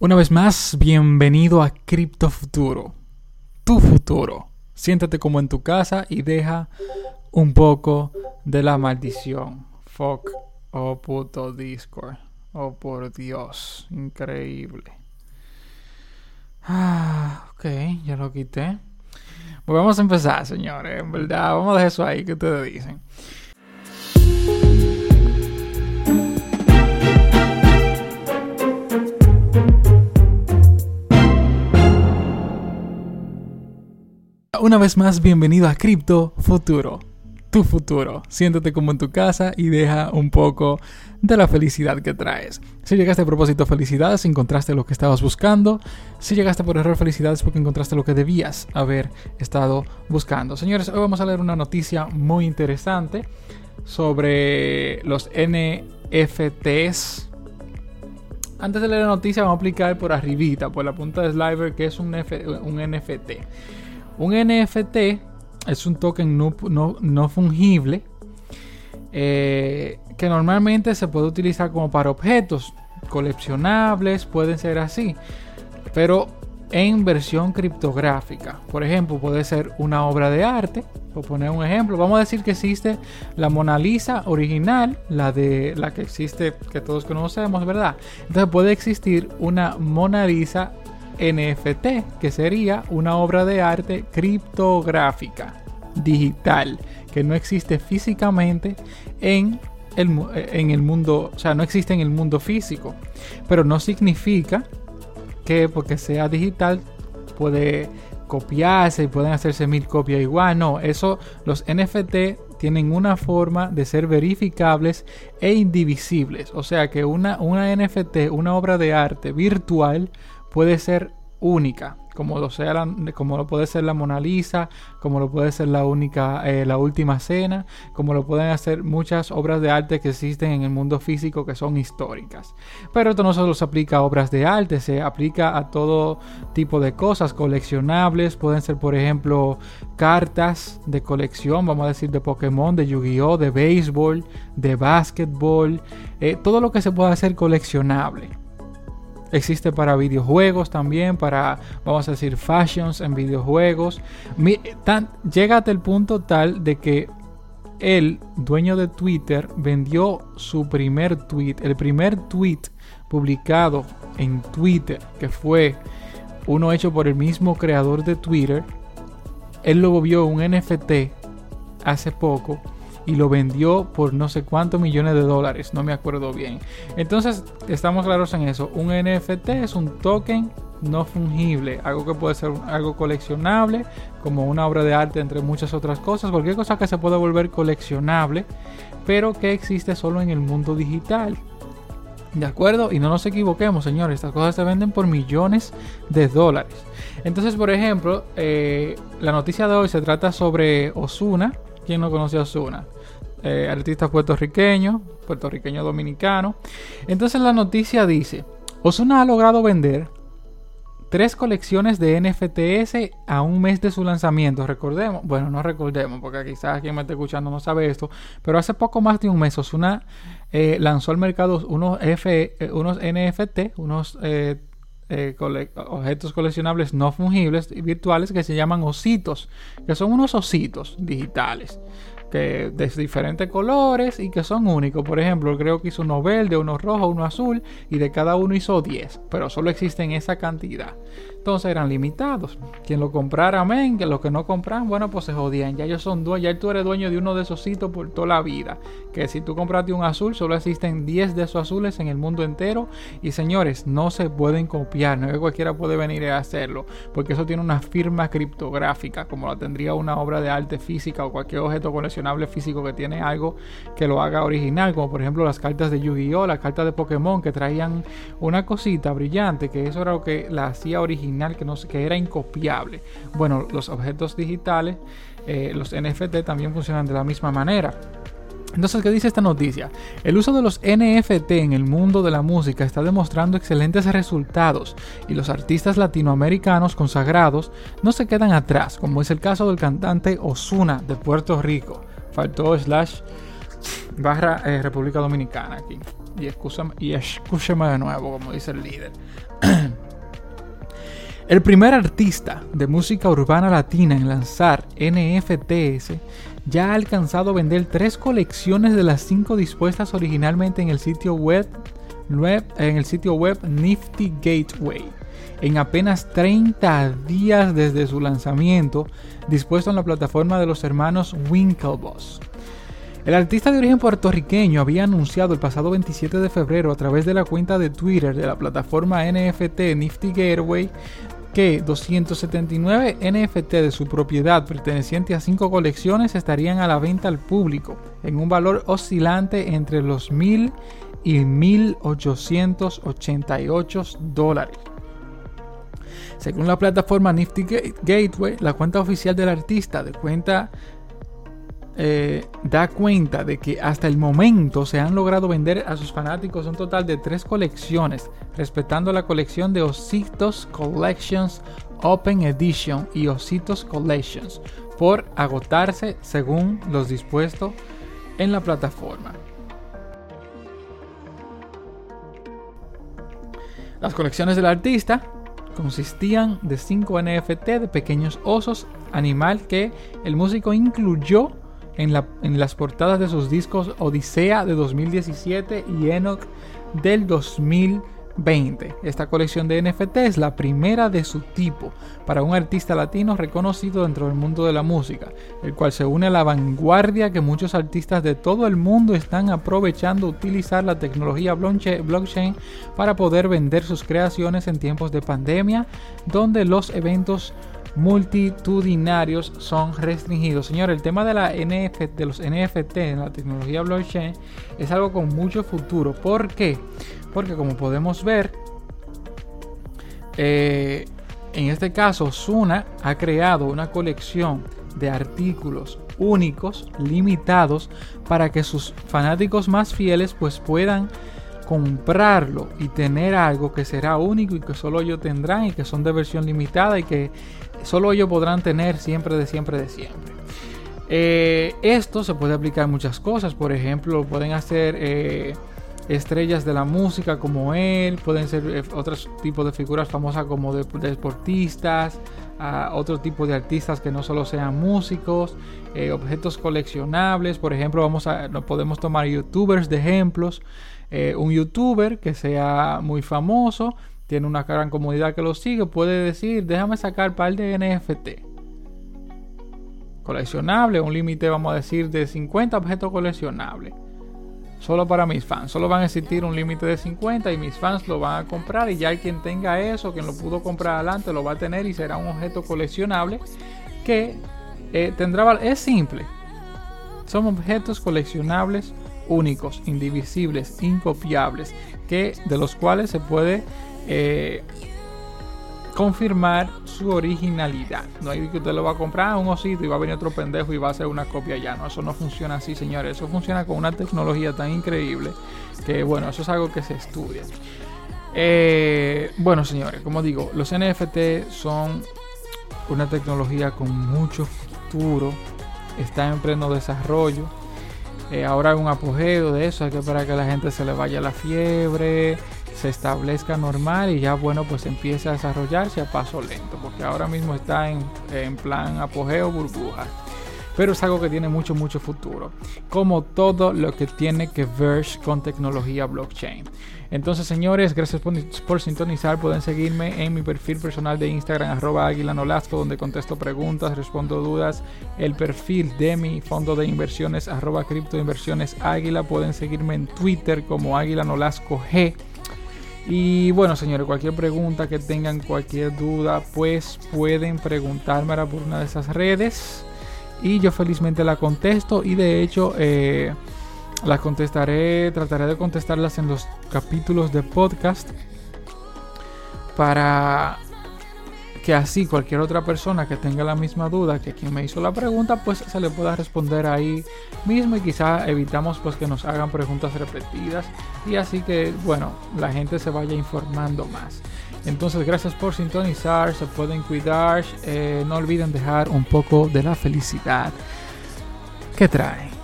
Una vez más, bienvenido a Cripto Futuro, tu futuro. Siéntate como en tu casa y deja un poco de la maldición. Fuck, oh puto Discord. Oh por Dios, increíble. Ah, ok, ya lo quité. Pues vamos a empezar, señores. En verdad, vamos a dejar eso ahí que ustedes dicen. Una vez más, bienvenido a Cripto Futuro, tu futuro. Siéntate como en tu casa y deja un poco de la felicidad que traes. Si llegaste a propósito, felicidades, encontraste lo que estabas buscando. Si llegaste por error, felicidades porque encontraste lo que debías haber estado buscando. Señores, hoy vamos a leer una noticia muy interesante sobre los NFTs. Antes de leer la noticia, vamos a aplicar por arribita, por la punta de Sliver, que es un NFT. Un NFT es un token no, fungible eh, que normalmente se puede utilizar como para objetos coleccionables, pueden ser así, pero en versión criptográfica. Por ejemplo, puede ser una obra de arte. Por poner un ejemplo, vamos a decir que existe la Mona Lisa original, la de la que existe, que todos conocemos, ¿verdad? Entonces puede existir una Mona Lisa NFT, que sería una obra de arte criptográfica digital que no existe físicamente en el, en el mundo, o sea, no existe en el mundo físico, pero no significa que porque sea digital puede copiarse y pueden hacerse mil copias igual, no, eso los NFT tienen una forma de ser verificables e indivisibles, o sea que una, una NFT, una obra de arte virtual puede ser única, como lo sea como lo puede ser la Mona Lisa, como lo puede ser la única eh, la última cena, como lo pueden hacer muchas obras de arte que existen en el mundo físico que son históricas. Pero esto no solo se aplica a obras de arte, se aplica a todo tipo de cosas coleccionables, pueden ser por ejemplo cartas de colección, vamos a decir de Pokémon, de Yu-Gi-Oh, de béisbol, de básquetbol, eh, todo lo que se pueda hacer coleccionable. Existe para videojuegos también, para, vamos a decir, fashions en videojuegos. llega hasta el punto tal de que el dueño de Twitter vendió su primer tweet, el primer tweet publicado en Twitter, que fue uno hecho por el mismo creador de Twitter. Él lo vio un NFT hace poco y lo vendió por no sé cuántos millones de dólares, no me acuerdo bien. Entonces, estamos claros en eso. Un NFT es un token no fungible, algo que puede ser algo coleccionable, como una obra de arte entre muchas otras cosas, cualquier cosa que se pueda volver coleccionable, pero que existe solo en el mundo digital. ¿De acuerdo? Y no nos equivoquemos, señores, estas cosas se venden por millones de dólares. Entonces, por ejemplo, eh, la noticia de hoy se trata sobre Osuna. ¿Quién no conoce a Osuna? Eh, artista puertorriqueño, puertorriqueño dominicano. Entonces la noticia dice, Osuna ha logrado vender tres colecciones de NFTs a un mes de su lanzamiento. Recordemos, bueno, no recordemos, porque quizás quien me esté escuchando no sabe esto, pero hace poco más de un mes Osuna eh, lanzó al mercado unos, F, eh, unos NFT, unos objetos coleccionables no fungibles y virtuales que se llaman ositos, que son unos ositos digitales que de diferentes colores y que son únicos. Por ejemplo, creo que hizo uno verde, uno rojo, uno azul y de cada uno hizo 10, pero solo existen esa cantidad. Entonces eran limitados. Quien lo comprara, amén, que los que no compran, bueno, pues se jodían. Ya ellos son dueños, ya tú eres dueño de uno de esos sitios por toda la vida. Que si tú compraste un azul, solo existen 10 de esos azules en el mundo entero. Y señores, no se pueden copiar, no es que cualquiera puede venir a hacerlo, porque eso tiene una firma criptográfica, como la tendría una obra de arte física o cualquier objeto físico que tiene algo que lo haga original, como por ejemplo las cartas de Yu-Gi-Oh, las cartas de Pokémon que traían una cosita brillante, que eso era lo que la hacía original que, no, que era incopiable. Bueno, los objetos digitales, eh, los NFT también funcionan de la misma manera. Entonces, ¿qué dice esta noticia? El uso de los NFT en el mundo de la música está demostrando excelentes resultados y los artistas latinoamericanos consagrados no se quedan atrás, como es el caso del cantante Osuna de Puerto Rico. Faltó slash barra eh, República Dominicana aquí. Y escúchame, y escúchame de nuevo, como dice el líder. El primer artista de música urbana latina en lanzar NFTs ya ha alcanzado a vender tres colecciones de las cinco dispuestas originalmente en el sitio web, en el sitio web Nifty Gateway. En apenas 30 días desde su lanzamiento, dispuesto en la plataforma de los hermanos Winklevoss. El artista de origen puertorriqueño había anunciado el pasado 27 de febrero a través de la cuenta de Twitter de la plataforma NFT Nifty Gateway que 279 NFT de su propiedad perteneciente a cinco colecciones estarían a la venta al público en un valor oscilante entre los 1000 y 1888 dólares. Según la plataforma Nifty Gateway, la cuenta oficial del artista de cuenta eh, da cuenta de que hasta el momento se han logrado vender a sus fanáticos un total de tres colecciones, respetando la colección de Ositos Collections Open Edition y Ositos Collections, por agotarse según los dispuestos en la plataforma. Las colecciones del artista consistían de 5 NFT de pequeños osos animal que el músico incluyó en, las portadas de sus discos Odisea de 2017 y Enoch del 2020. Esta colección de NFT es la primera de su tipo para un artista latino reconocido dentro del mundo de la música, el cual se une a la vanguardia que muchos artistas de todo el mundo están aprovechando utilizar la tecnología blockchain para poder vender sus creaciones en tiempos de pandemia, donde los eventos multitudinarios son restringidos. Señor, el tema de, la NFT, de los NFT en la tecnología blockchain es algo con mucho futuro. ¿Por qué? Porque como podemos ver, eh, en este caso, Suna ha creado una colección de artículos únicos, limitados, para que sus fanáticos más fieles pues puedan comprarlo y tener algo que será único y que solo ellos tendrán y que son de versión limitada y que solo ellos podrán tener siempre de siempre de siempre. Eh, esto se puede aplicar en muchas cosas, por ejemplo, pueden hacer eh, estrellas de la música como él, pueden ser eh, otros tipos de figuras famosas como de, deportistas, otro tipo de artistas que no solo sean músicos, objetos coleccionables, por ejemplo, vamos a, podemos tomar youtubers de ejemplos, un youtuber que sea muy famoso, tiene una gran comunidad que lo sigue, puede decir, déjame sacar par de NFT. Coleccionable, un límite, vamos a decir, de 50 objetos coleccionables. Solo para mis fans. Solo van a existir un límite de 50 y mis fans lo van a comprar. Y ya quien tenga eso, quien lo pudo comprar adelante, lo va a tener y será un objeto coleccionable que eh, tendrá Es simple. Son objetos coleccionables únicos, indivisibles, incopiables, que de los cuales se puede eh, confirmar su originalidad. No hay que usted lo va a comprar un osito y va a venir otro pendejo y va a hacer una copia ya. No, eso no funciona así, señores. Eso funciona con una tecnología tan increíble que, bueno, eso es algo que se estudia. Eh, bueno, señores, como digo, los NFT son una tecnología con mucho futuro. Está en pleno desarrollo. Eh, ahora hay un apogeo de eso. Hay que esperar que la gente se le vaya la fiebre se establezca normal y ya bueno pues empiece a desarrollarse a paso lento porque ahora mismo está en, en plan apogeo burbuja. Pero es algo que tiene mucho mucho futuro como todo lo que tiene que ver con tecnología blockchain. Entonces señores gracias por, sintonizar. Pueden seguirme en mi perfil personal de Instagram arroba águila nolasco donde contesto preguntas respondo dudas. El perfil de mi fondo de inversiones arroba inversiones águila. Pueden seguirme en Twitter como águila nolasco g y bueno, señores, cualquier pregunta que tengan, cualquier duda, pues pueden preguntármela por una de esas redes. Y yo felizmente la contesto. Y de hecho, eh, las contestaré, trataré de contestarlas en los capítulos de podcast. Para que así cualquier otra persona que tenga la misma duda que quien me hizo la pregunta, pues se le pueda responder ahí mismo y quizá evitamos pues que nos hagan preguntas repetidas y así que bueno, la gente se vaya informando más. Entonces gracias por sintonizar, se pueden cuidar, eh, no olviden dejar un poco de la felicidad que trae.